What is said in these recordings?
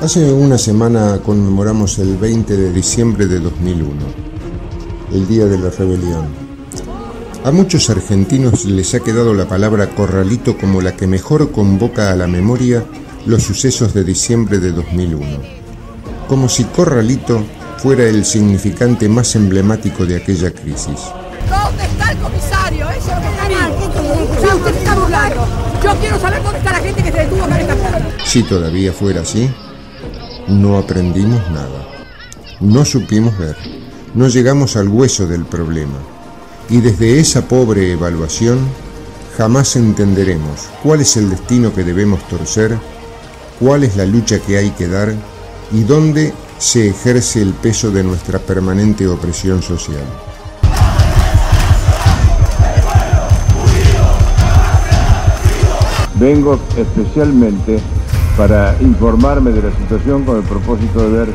Hace una semana conmemoramos el 20 de diciembre de 2001, el Día de la Rebelión. A muchos argentinos les ha quedado la palabra corralito como la que mejor convoca a la memoria los sucesos de diciembre de 2001, como si corralito fuera el significante más emblemático de aquella crisis. ¿Dónde está el comisario? Eso es lo que está. Yo quiero saber dónde está la gente que se detuvo acá en esta. Si todavía fuera así, no aprendimos nada. No supimos ver. No llegamos al hueso del problema. Y desde esa pobre evaluación, jamás entenderemos cuál es el destino que debemos torcer, cuál es la lucha que hay que dar y dónde se ejerce el peso de nuestra permanente opresión social. Vengo especialmente para informarme de la situación con el propósito de ver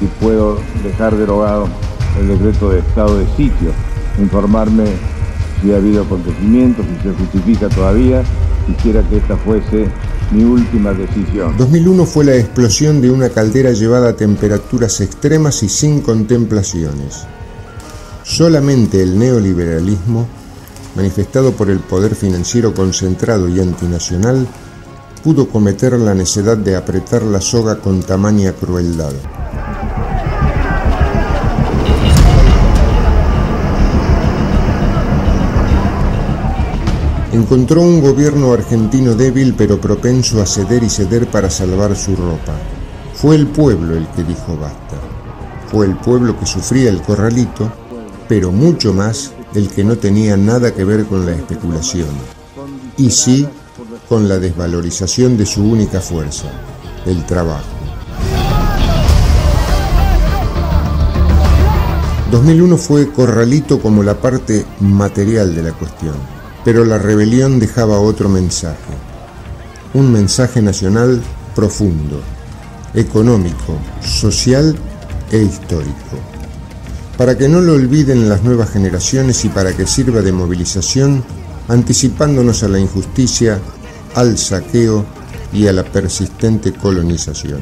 si puedo dejar derogado el decreto de estado de sitio, informarme si ha habido acontecimientos, si se justifica todavía, quisiera que esta fuese mi última decisión. 2001 fue la explosión de una caldera llevada a temperaturas extremas y sin contemplaciones. Solamente el neoliberalismo, manifestado por el poder financiero concentrado y antinacional, pudo cometer la necedad de apretar la soga con tamaña crueldad. Encontró un gobierno argentino débil pero propenso a ceder y ceder para salvar su ropa. Fue el pueblo el que dijo basta. Fue el pueblo que sufría el corralito, pero mucho más el que no tenía nada que ver con la especulación. Y sí con la desvalorización de su única fuerza, el trabajo. 2001 fue corralito como la parte material de la cuestión pero la rebelión dejaba otro mensaje, un mensaje nacional profundo, económico, social e histórico. Para que no lo olviden las nuevas generaciones y para que sirva de movilización, anticipándonos a la injusticia, al saqueo y a la persistente colonización.